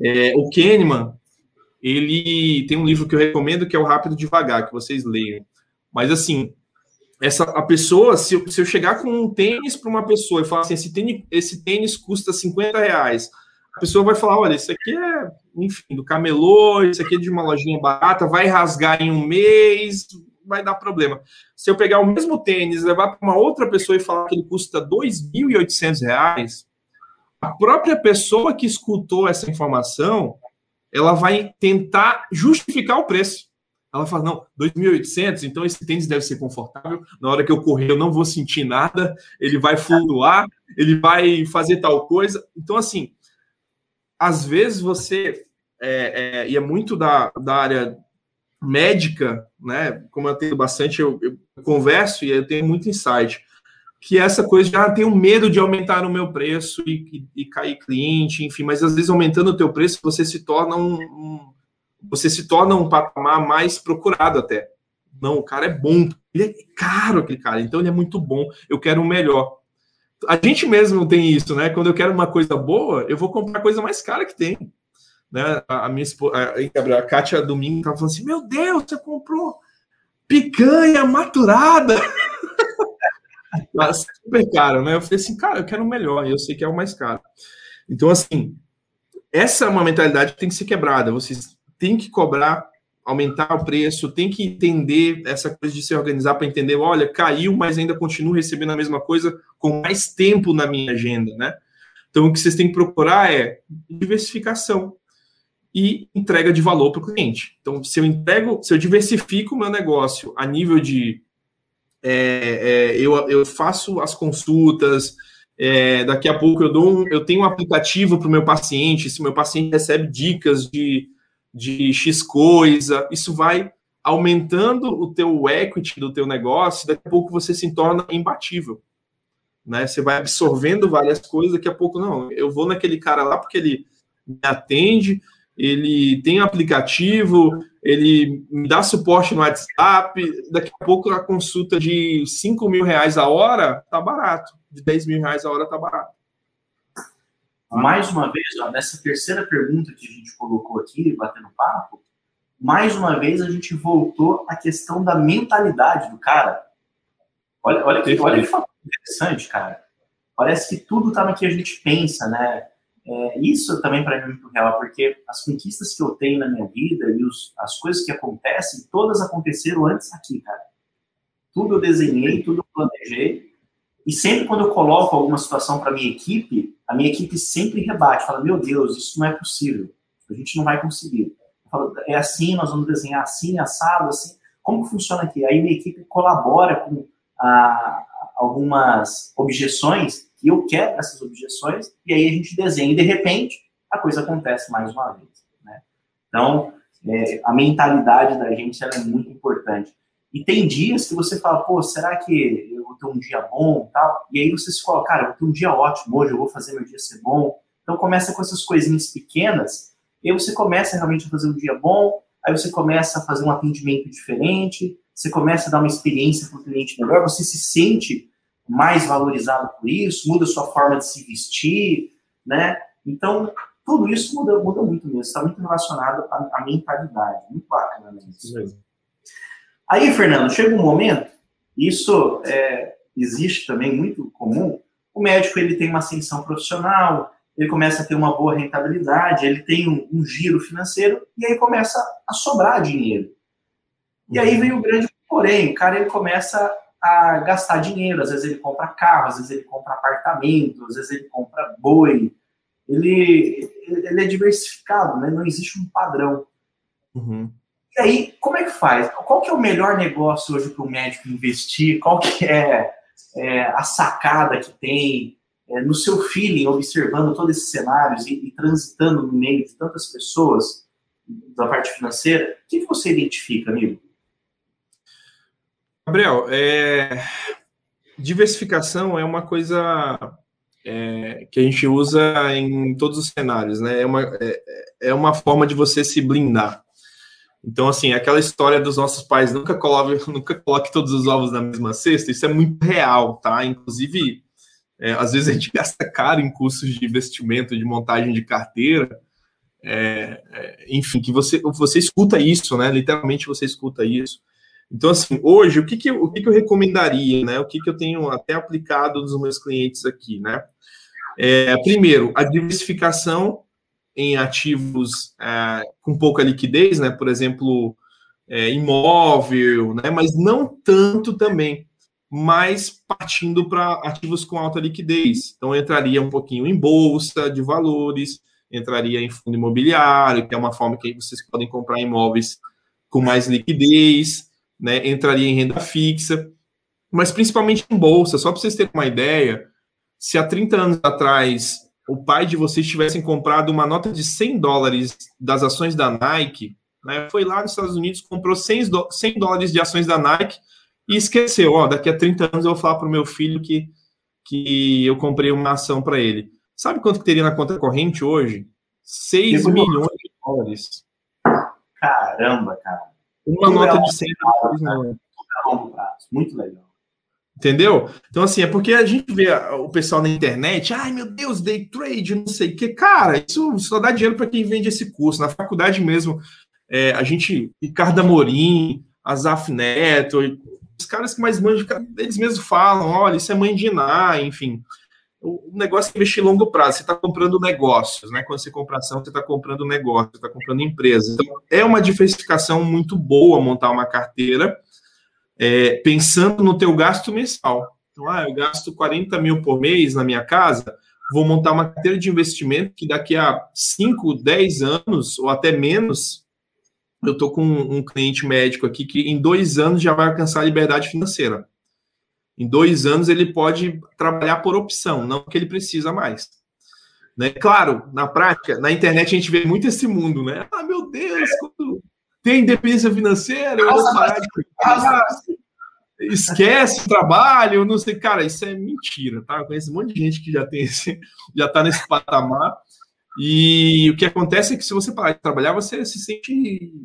É, o Kahneman, ele tem um livro que eu recomendo que é o Rápido Devagar, que vocês leiam. Mas assim, essa a pessoa, se eu, se eu chegar com um tênis para uma pessoa e falar assim, esse tênis, esse tênis custa 50 reais, a pessoa vai falar: olha, isso aqui é, enfim, do camelô, isso aqui é de uma lojinha barata, vai rasgar em um mês, vai dar problema. Se eu pegar o mesmo tênis, levar para uma outra pessoa e falar que ele custa R$ 2.800, a própria pessoa que escutou essa informação, ela vai tentar justificar o preço. Ela fala, não, 2.800, então esse tênis deve ser confortável. Na hora que eu correr, eu não vou sentir nada. Ele vai flutuar, ele vai fazer tal coisa. Então, assim, às vezes você é, é, e é muito da, da área médica, né? Como eu tenho bastante, eu, eu, converso e eu tenho muito insight. Que essa coisa de ah, tenho medo de aumentar o meu preço e, e, e, cair cliente, enfim, mas às vezes aumentando o teu preço, você se torna um, um, você se torna um patamar mais procurado até. Não, o cara é bom, ele é caro aquele cara, então ele é muito bom, eu quero o melhor a gente mesmo tem isso, né? Quando eu quero uma coisa boa, eu vou comprar a coisa mais cara que tem. Né? A minha esposa, a, a Kátia Domingo estava falando assim: Meu Deus, você comprou picanha maturada. [laughs] super caro, né? Eu falei assim, cara, eu quero o melhor, e eu sei que é o mais caro. Então, assim, essa é uma mentalidade que tem que ser quebrada. Vocês têm que cobrar aumentar o preço, tem que entender essa coisa de se organizar para entender, olha, caiu, mas ainda continuo recebendo a mesma coisa com mais tempo na minha agenda, né? Então, o que vocês têm que procurar é diversificação e entrega de valor para o cliente. Então, se eu entrego, se eu diversifico o meu negócio a nível de é, é, eu, eu faço as consultas, é, daqui a pouco eu dou um, eu tenho um aplicativo para o meu paciente, se meu paciente recebe dicas de de X coisa, isso vai aumentando o teu equity do teu negócio, daqui a pouco você se torna imbatível. Né? Você vai absorvendo várias coisas, daqui a pouco, não, eu vou naquele cara lá porque ele me atende, ele tem aplicativo, ele me dá suporte no WhatsApp, daqui a pouco a consulta de 5 mil reais a hora tá barato, de 10 mil reais a hora tá barato. Mais uma vez, ó, nessa terceira pergunta que a gente colocou aqui, batendo papo, mais uma vez a gente voltou à questão da mentalidade do cara. Olha, olha que, olha que interessante, cara. Parece que tudo está no que a gente pensa, né? É, isso também para mim é muito real, porque as conquistas que eu tenho na minha vida e os, as coisas que acontecem, todas aconteceram antes aqui, cara. Tudo eu desenhei, tudo eu planejei. E sempre quando eu coloco alguma situação para minha equipe, a minha equipe sempre rebate, fala: Meu Deus, isso não é possível, a gente não vai conseguir. Falo, é assim, nós vamos desenhar assim, assado, assim. Como que funciona aqui? Aí minha equipe colabora com ah, algumas objeções que eu quero essas objeções e aí a gente desenha e de repente a coisa acontece mais uma vez. Né? Então, é, a mentalidade da gente é muito importante. E tem dias que você fala, pô, será que eu vou ter um dia bom tal? E aí você se fala, cara, eu vou ter um dia ótimo hoje, eu vou fazer meu dia ser bom. Então começa com essas coisinhas pequenas, e aí você começa realmente a fazer um dia bom, aí você começa a fazer um atendimento diferente, você começa a dar uma experiência para o cliente melhor, você se sente mais valorizado por isso, muda a sua forma de se vestir, né? Então, tudo isso muda, muda muito mesmo, está muito relacionado à, mentalidade, muito bacana mesmo. Aí, Fernando, chega um momento, isso é, existe também muito comum, o médico ele tem uma ascensão profissional, ele começa a ter uma boa rentabilidade, ele tem um, um giro financeiro, e aí começa a sobrar dinheiro. E aí vem o grande porém, o cara ele começa a gastar dinheiro. Às vezes ele compra carro, às vezes ele compra apartamento, às vezes ele compra boi. Ele, ele é diversificado, né? não existe um padrão. Uhum. E aí, como é que faz? Qual que é o melhor negócio hoje para o médico investir? Qual que é, é, a sacada que tem é, no seu feeling, observando todos esses cenários e, e, transitando no meio de tantas pessoas da parte financeira? O que, você identifica, amigo? Gabriel, é... diversificação é uma coisa é, que a gente usa em todos os cenários, né? É uma, é, é, uma forma de você se blindar. Então, assim, aquela história dos nossos pais nunca coloque, [laughs] nunca coloque todos os ovos na mesma cesta, isso é muito real, tá? Inclusive, é, às vezes a gente [laughs] gasta caro em cursos de investimento, de montagem de carteira, é, é, enfim, que você, você escuta isso, né? Literalmente você escuta isso. Então, assim, hoje, o que, que, o que, que eu recomendaria, né? O que, que eu tenho até aplicado nos meus clientes aqui, né? É, primeiro, a diversificação em ativos é, com pouca liquidez, né? Por exemplo, é, imóvel, né? Mas não tanto também, mas partindo para ativos com alta liquidez. Então, entraria um pouquinho em bolsa de valores, entraria em fundo imobiliário, que é uma forma que vocês podem comprar imóveis com mais liquidez, né, entraria em renda fixa, mas principalmente em bolsa. Só para vocês terem uma ideia, se há 30 anos atrás o pai de vocês tivessem comprado uma nota de 100 dólares das ações da Nike, né, foi lá nos Estados Unidos, comprou 100, 100 dólares de ações da Nike e esqueceu, ó, daqui a 30 anos eu vou falar para o meu filho que, que eu comprei uma ação para ele. Sabe quanto que teria na conta corrente hoje? 6 milhões de dólares. Caramba, cara. Uma nota é de 100 reais, né? Longo prazo. Muito legal. Entendeu? Então, assim, é porque a gente vê o pessoal na internet, ai meu Deus, day trade, não sei o que. Cara, isso só dá dinheiro para quem vende esse curso. Na faculdade mesmo, é, a gente, Ricardo Amorim, Azaf Neto, os caras que mais manjam, eles mesmos falam: olha, isso é mãe de Iná, enfim o negócio é investir longo prazo. Você está comprando negócios, né? Quando você compra ação, você está comprando negócio, você está comprando empresa. Então, é uma diversificação muito boa montar uma carteira é, pensando no teu gasto mensal. Então, ah, eu gasto 40 mil por mês na minha casa, vou montar uma carteira de investimento que daqui a 5, 10 anos, ou até menos, eu estou com um cliente médico aqui que em dois anos já vai alcançar a liberdade financeira. Em dois anos ele pode trabalhar por opção, não que ele precisa mais. Né? Claro, na prática, na internet a gente vê muito esse mundo, né? Ah, meu Deus, quando tem independência financeira, eu vou parar de trabalhar, esquece o trabalho, não sei, cara, isso é mentira, tá? Eu conheço um monte de gente que já tem esse, já tá nesse patamar E o que acontece é que se você parar de trabalhar, você se sente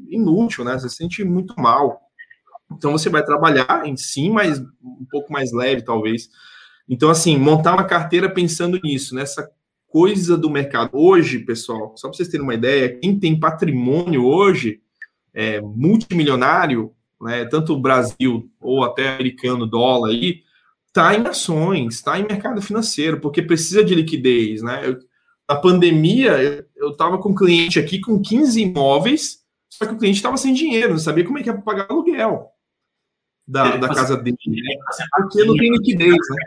inútil, né? Você se sente muito mal. Então você vai trabalhar em si, mas um pouco mais leve, talvez. Então, assim, montar uma carteira pensando nisso, nessa coisa do mercado. Hoje, pessoal, só para vocês terem uma ideia, quem tem patrimônio hoje, é, multimilionário, né, tanto o Brasil ou até americano, dólar aí, está em ações, está em mercado financeiro, porque precisa de liquidez, né? Eu, na pandemia, eu estava com um cliente aqui com 15 imóveis, só que o cliente estava sem dinheiro, não sabia como é que ia pagar aluguel da, da casa dele, porque não tem liquidez, né?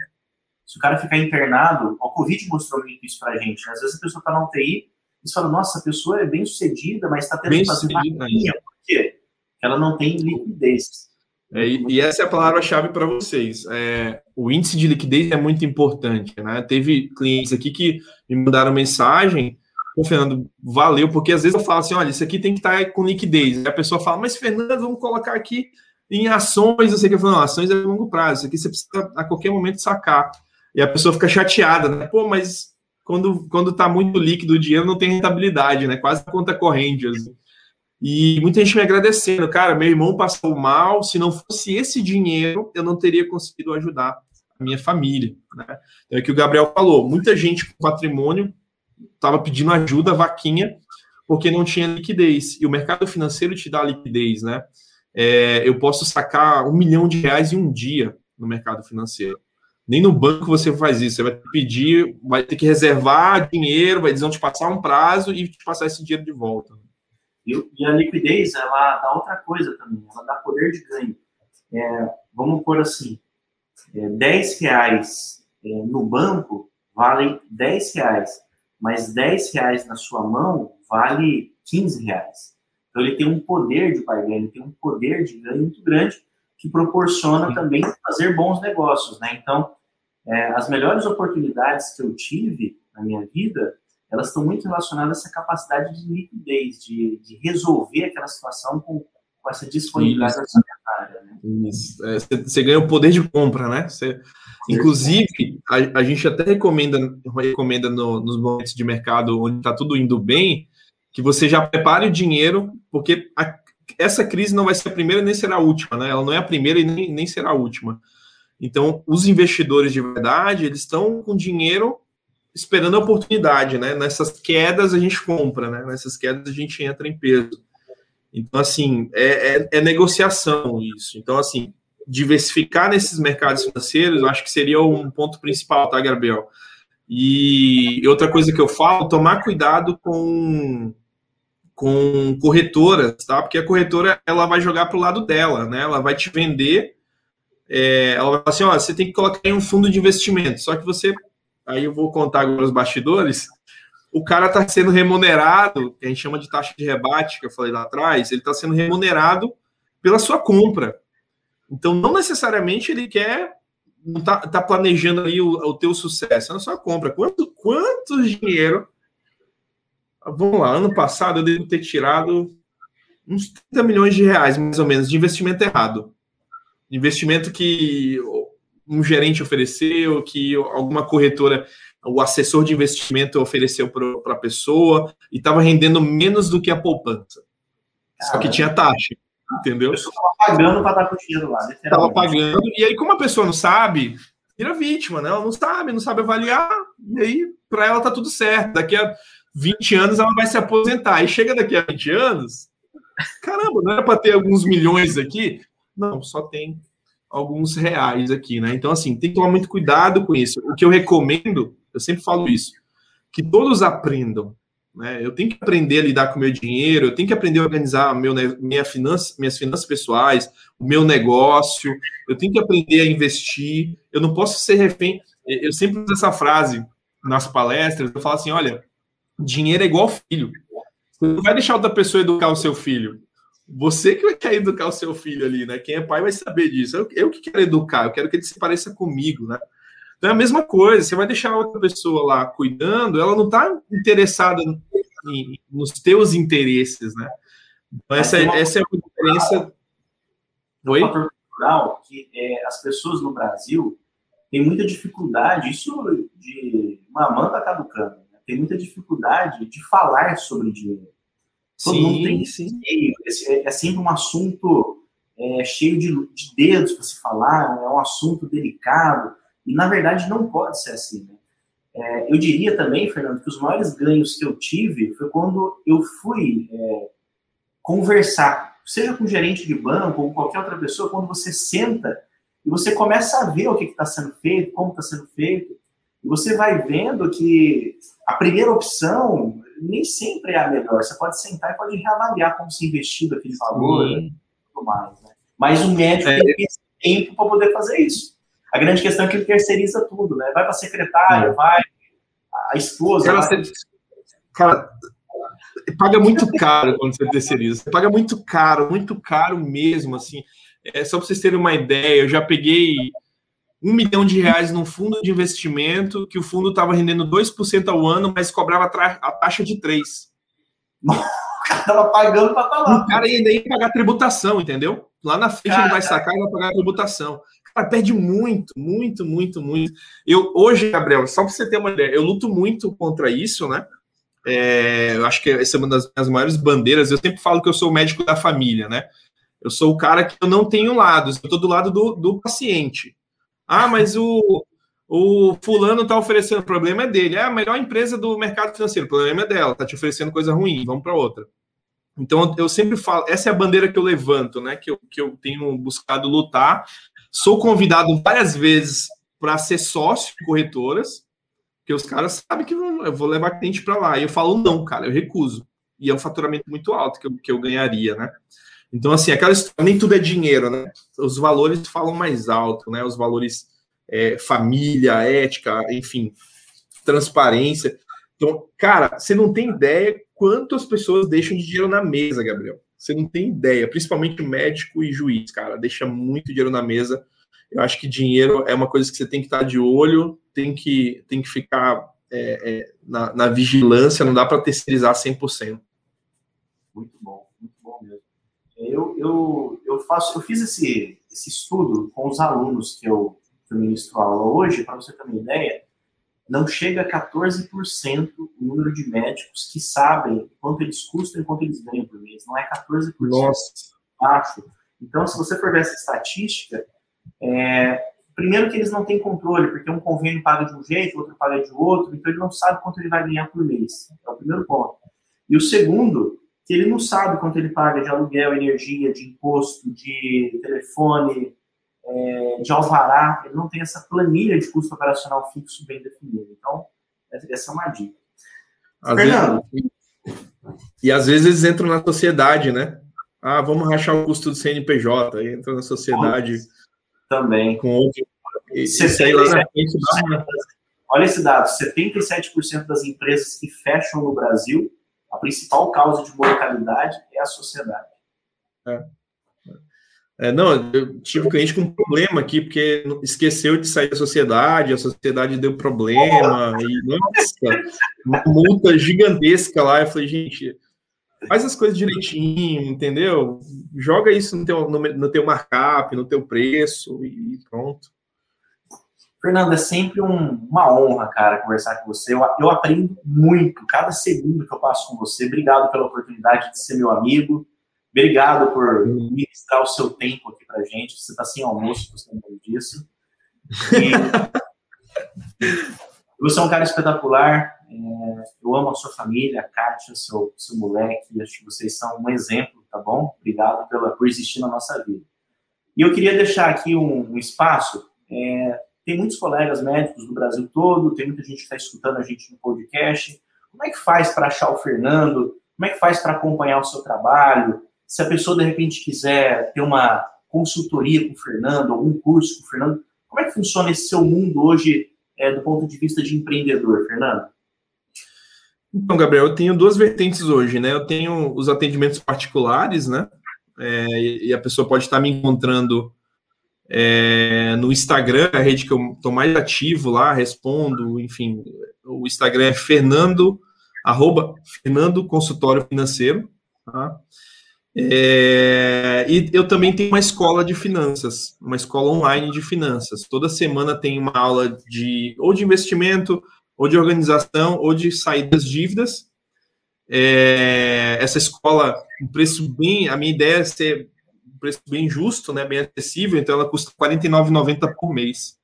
Se o cara ficar internado, o Covid mostrou muito isso pra gente. Né? Às vezes a pessoa tá na UTI e fala, nossa, a pessoa é bem sucedida, mas está tendo bem que fazer vaquinha. Ela não tem liquidez. É, e, essa é a palavra-chave para vocês. É, o índice de liquidez é muito importante. Né? Teve clientes aqui que me mandaram mensagem, Ô, Fernando, valeu, porque às vezes eu falo assim: olha, isso aqui tem que estar com liquidez. E a pessoa fala, mas Fernando, vamos colocar aqui em ações. Eu sei que eu falo, não, ações é longo prazo, isso aqui você precisa a qualquer momento sacar. E a pessoa fica chateada, né? Pô, mas quando, quando tá muito líquido o dinheiro, não tem rentabilidade, né? Quase conta corrente. Assim. E muita gente me agradecendo, cara, meu irmão passou mal, se não fosse esse dinheiro, eu não teria conseguido ajudar a minha família. Né? Então, é o que o Gabriel falou, muita gente com patrimônio estava pedindo ajuda, vaquinha, porque não tinha liquidez. E o mercado financeiro te dá liquidez, né? É, eu posso sacar um milhão de reais em um dia no mercado financeiro. Nem no banco você faz isso. Você vai pedir, vai ter que reservar dinheiro, vai dizer onde passar um prazo e te passar esse dinheiro de volta. E, a liquidez, ela dá outra coisa também, ela dá poder de ganho. É, vamos pôr assim, é, 10 reais é, no banco vale 10 reais, mas 10 reais na sua mão vale 15 reais. Então ele tem um poder de barganha, ele tem um poder de ganho muito grande que proporciona também fazer bons negócios, né? Então, é, as melhores oportunidades que eu tive na minha vida, elas estão muito relacionadas a essa capacidade de liquidez, de, de resolver aquela situação com, com essa disponibilidade orçamentária. Né? Isso. É, você ganha o poder de compra, né? Você, inclusive, a, a, gente até recomenda, recomenda no, nos momentos de mercado onde está tudo indo bem, que você já prepare o dinheiro, porque a, essa crise não vai ser a primeira nem será a última, né? Ela não é a primeira e nem, nem será a última. Então, os investidores de verdade, eles estão com dinheiro esperando a oportunidade, né? Nessas quedas a gente compra, né? Nessas quedas a gente entra em peso. Então, assim, é, é, é negociação isso. Então, assim, diversificar nesses mercados financeiros, eu acho que seria um ponto principal, tá, Gabriel? E outra coisa que eu falo, tomar cuidado com com corretoras, tá? Porque a corretora ela vai jogar para o lado dela, né? Ela vai te vender, é, ela vai falar assim, ó, você tem que colocar em um fundo de investimento. Só que você, aí eu vou contar agora os bastidores. O cara está sendo remunerado, que a gente chama de taxa de rebate, que eu falei lá atrás, ele está sendo remunerado pela sua compra. Então, não necessariamente ele quer, não tá, tá planejando aí o, o teu sucesso, é na sua compra. Quanto, quanto dinheiro Vamos lá, ano passado eu devo ter tirado uns 30 milhões de reais, mais ou menos, de investimento errado. Investimento que um gerente ofereceu, que alguma corretora, o assessor de investimento ofereceu para a pessoa e estava rendendo menos do que a poupança. Só que tinha taxa, entendeu? A pessoa estava pagando para dar o dinheiro lá. Estava pagando, e aí, como a pessoa não sabe, vira vítima, né? Ela não sabe, não sabe avaliar, e aí, para ela tá tudo certo. Daqui a 20 anos ela vai se aposentar. E chega daqui a 20 anos, caramba, não era para ter alguns milhões aqui? Não, só tem alguns reais aqui, né? Então, assim, tem que tomar muito cuidado com isso. O que eu recomendo, eu sempre falo isso, que todos aprendam. Né? Eu tenho que aprender a lidar com o meu dinheiro, eu tenho que aprender a organizar meu, minha finança, minhas finanças pessoais, o meu negócio, eu tenho que aprender a investir, eu não posso ser refém. Eu sempre uso essa frase nas palestras, eu falo assim, olha, dinheiro é igual filho. Você não vai deixar outra pessoa educar o seu filho. Você que vai querer educar o seu filho ali, né? Quem é pai vai saber disso. Eu, eu que quero educar, eu quero que ele se pareça comigo, né? Então é a mesma coisa, você vai deixar outra pessoa lá cuidando, ela não está interessada em, nos teus interesses, né? Então, essa, uma, essa é a diferença. Oi? cultural que é, as pessoas no Brasil têm muita dificuldade, isso de uma manta caducando tem muita dificuldade de falar sobre dinheiro. Todo sim, mundo tem sim. É, é sempre um assunto é, cheio de, de dedos para se falar, é um assunto delicado, e na verdade não pode ser assim. Né? É, eu diria também, Fernando, que os maiores ganhos que eu tive foi quando eu fui é, conversar, seja com gerente de banco ou qualquer outra pessoa, quando você senta e você começa a ver o que está sendo feito, como está sendo feito, e você vai vendo que a primeira opção nem sempre é a melhor. Você pode sentar e pode reavaliar como se investido aquele valor e tudo mais. Né? Mas o médico é. tem que ter tempo para poder fazer isso. A grande questão é que ele terceiriza tudo, né? Vai para a secretária, é. vai a esposa. Cara, vai... Você, cara, paga muito caro quando você terceiriza. Você paga muito caro, muito caro mesmo, assim. É, só para vocês terem uma ideia, eu já peguei um milhão de reais num fundo de investimento que o fundo estava rendendo 2% ao ano, mas cobrava a taxa de 3%. [laughs] o cara estava pagando para estar lá. O cara ainda ia pagar tributação, entendeu? Lá na frente ele vai sacar e vai pagar a tributação. Cara, perde muito, muito, muito, muito. Eu, hoje, Gabriel, só para você ter uma ideia, eu luto muito contra isso, né? É, eu acho que essa é uma das minhas maiores bandeiras. Eu sempre falo que eu sou o médico da família, né? Eu sou o cara que eu não tenho lados, eu estou do lado do, do paciente. Ah, mas o, o fulano está oferecendo, o problema é dele. É a melhor empresa do mercado financeiro, o problema é dela, está te oferecendo coisa ruim, vamos para outra. Então, eu sempre falo, essa é a bandeira que eu levanto, né? Que eu, que eu tenho buscado lutar. Sou convidado várias vezes para ser sócio de corretoras, porque os caras sabem que eu vou levar cliente para lá. E eu falo, não, cara, eu recuso. E é um faturamento muito alto que eu, que eu ganharia, né? Então, assim, aquela história, nem tudo é dinheiro, né? Os valores falam mais alto, né? Os valores é, família, ética, enfim, transparência. Então, cara, você não tem ideia quantas pessoas deixam de dinheiro na mesa, Gabriel. Você não tem ideia, principalmente médico e juiz, cara, deixa muito dinheiro na mesa. Eu acho que dinheiro é uma coisa que você tem que estar de olho, tem que, tem que ficar é, é, na, na, vigilância, não dá para terceirizar 100%. Muito bom. Eu, eu, eu, faço, eu fiz esse, esse estudo com os alunos que eu, que eu ministro aula hoje, para você ter uma ideia, não chega a 14% o número de médicos que sabem quanto eles custam e quanto eles ganham por mês. Não é 14% Nossa. baixo. Então, se você for ver essa estatística, é, primeiro que eles não têm controle, porque um convênio paga de um jeito, outro paga de outro, então ele não sabe quanto ele vai ganhar por mês. É o primeiro ponto. E o segundo, que ele não sabe quanto ele paga de aluguel, energia, de imposto, de telefone, é, de alvará, ele não tem essa planilha de custo operacional fixo bem definida. Então, essa é uma dica. Às Fernando. Vezes, e às vezes eles entram na sociedade, né? Ah, vamos rachar o custo do CNPJ, aí entra na sociedade. Também. Com outro. Olha esse dado: 77% das empresas que fecham no Brasil, a principal causa de mortalidade é a sociedade. É. É, não, eu tive cliente com um problema aqui, porque esqueceu de sair da sociedade, a sociedade deu problema, e nossa, uma multa gigantesca lá. Eu falei, gente, faz as coisas direitinho, entendeu? Joga isso no teu, no, no teu markup, no teu preço e pronto. Fernando, é sempre um, uma honra, cara, conversar com você. Eu, eu aprendo muito, cada segundo que eu passo com você. Obrigado pela oportunidade de ser meu amigo. Obrigado por ministrar o seu tempo aqui para gente. Você está sem almoço, você não disso. E [laughs] você é um cara espetacular. É, eu amo a sua família, a Kátia, seu, seu moleque. Acho que vocês são um exemplo, tá bom? Obrigado pela, por existir na nossa vida. E eu queria deixar aqui um, um espaço. É, tem muitos colegas médicos do Brasil todo, tem muita gente que está escutando a gente no podcast. Como é que faz para achar o Fernando? Como é que faz para acompanhar o seu trabalho? Se a pessoa, de repente, quiser ter uma consultoria com o Fernando, algum curso com o Fernando, como é que funciona esse seu mundo hoje é, do ponto de vista de empreendedor, Fernando? Então, Gabriel, eu tenho duas vertentes hoje, né? Eu tenho os atendimentos particulares, né? É, e a pessoa pode estar me encontrando é, no Instagram, a rede que eu estou mais ativo lá, respondo, enfim, o Instagram é Fernando, arroba Fernando Consultório Financeiro, tá? É, e eu também tenho uma escola de finanças, uma escola online de finanças. Toda semana tem uma aula de ou de investimento ou de organização, ou de sair das dívidas. É, essa escola, um preço bem, a minha ideia é ser preço bem justo, né, bem acessível, então ela custa R$ 49,90 por mês.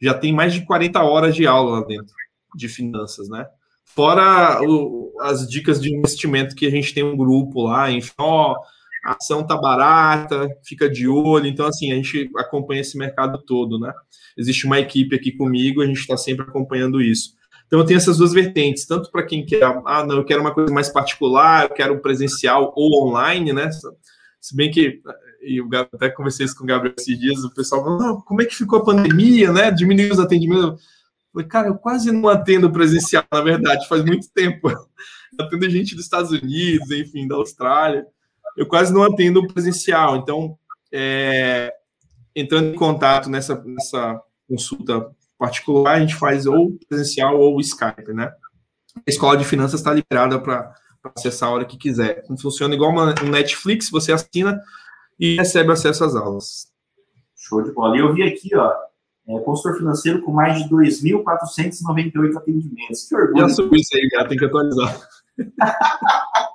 Já tem mais de 40 horas de aula lá dentro, de finanças, né? Fora o, as dicas de investimento que a gente tem um grupo lá, enfim, ó, a ação tá barata, fica de olho. Então, assim, a gente acompanha esse mercado todo, né? Existe uma equipe aqui comigo, a gente está sempre acompanhando isso. Então, eu tenho essas duas vertentes, tanto para quem quer, ah, não, eu quero uma coisa mais particular, eu quero presencial ou online, né? Se bem que, e eu até conversei isso com o Gabriel esses dias, o pessoal falou, como é que ficou a pandemia, né? Diminuiu os atendimentos. Eu falei, cara, eu quase não atendo presencial, na verdade, faz muito tempo. [laughs] atendo gente dos Estados Unidos, enfim, da Austrália eu quase não atendo presencial. Então, é, entrando em contato nessa, nessa consulta particular, a gente faz ou presencial ou Skype, né? A escola de finanças está liberada para acessar a hora que quiser. Funciona igual uma, um Netflix, você assina e recebe acesso às aulas. Show de bola. E eu vi aqui, ó, é, consultor financeiro com mais de 2.498 atendimentos. Que orgulho. Já subiu isso aí, cara, tem que atualizar. [laughs]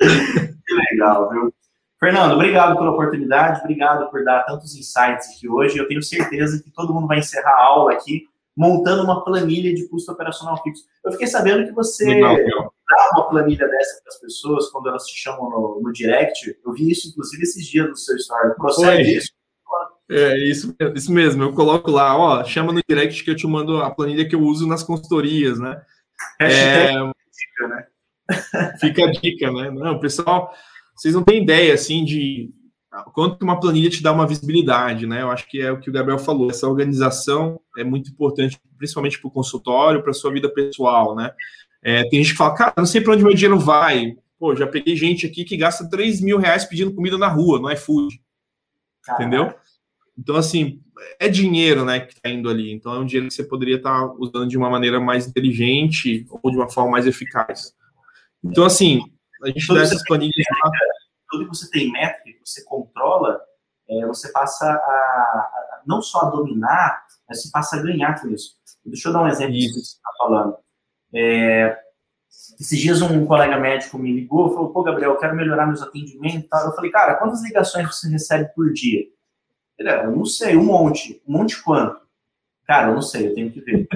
Que legal, viu? Fernando, obrigado pela oportunidade, obrigado por dar tantos insights aqui hoje. Eu tenho certeza que todo mundo vai encerrar a aula aqui montando uma planilha de custo operacional fixo. Eu fiquei sabendo que você legal, legal. Dá uma planilha dessa para as pessoas quando elas te chamam no, no, direct. Eu vi isso, inclusive, esses dias no seu story. Procede isso? É isso, isso mesmo. Eu coloco lá, ó, chama no direct que eu te mando a planilha que eu uso nas consultorias, né? É... dica, né? [laughs] Fica a dica, né? Não, pessoal, vocês não têm ideia, assim, de quanto uma planilha te dá uma visibilidade, né? Eu acho que é o que o Gabriel falou. Essa organização é muito importante, principalmente para o consultório, para a sua vida pessoal, né? É, tem gente que fala, cara, não sei para onde meu dinheiro vai. Pô, já peguei gente aqui que gasta 3 mil reais pedindo comida na rua, no iFood. Caraca. Entendeu? Então, assim, é dinheiro, né, que está indo ali. Então, é um dinheiro que você poderia estar tá usando de uma maneira mais inteligente ou de uma forma mais eficaz. Então, assim, a gente dá essas planilhas. Tudo que você tem métrica, que você controla, é, você passa a, a, não só a dominar, mas você passa a ganhar com isso. Deixa eu dar um exemplo disso que você está falando. É, esses dias um colega médico me ligou e falou, pô, Gabriel, eu quero melhorar meus atendimentos Eu falei, cara, quantas ligações você recebe por dia? Ele, ah, eu não sei, um monte. Um monte quanto? Cara, eu não sei, eu tenho que ver.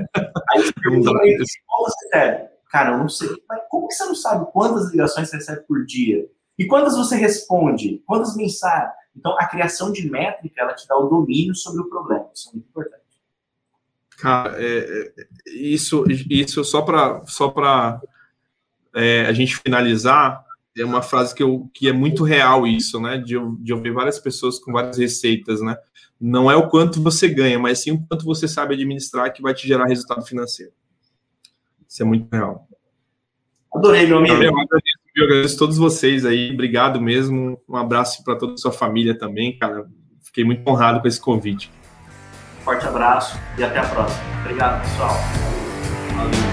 Aí eu perguntei, qual você recebe? Cara, eu não sei. Mas como que você não sabe quantas ligações você recebe por dia? E quantas você responde? Quantas mensagens? Então, a criação de métrica, ela te dá o domínio sobre o problema. Isso é muito importante. Cara, é, é isso, isso só para só é, a gente finalizar, é uma frase que, eu, que é muito real isso, né? De, de ouvir várias pessoas com várias receitas, né? Não é o quanto você ganha, mas sim o quanto você sabe administrar que vai te gerar resultado financeiro. Isso é muito real. Adorei, meu amigo. Eu agradeço, eu agradeço a todos vocês aí. Obrigado mesmo. Um abraço para toda a sua família também, cara. Fiquei muito honrado com esse convite. Forte abraço e até a próxima. Obrigado, pessoal. Valeu.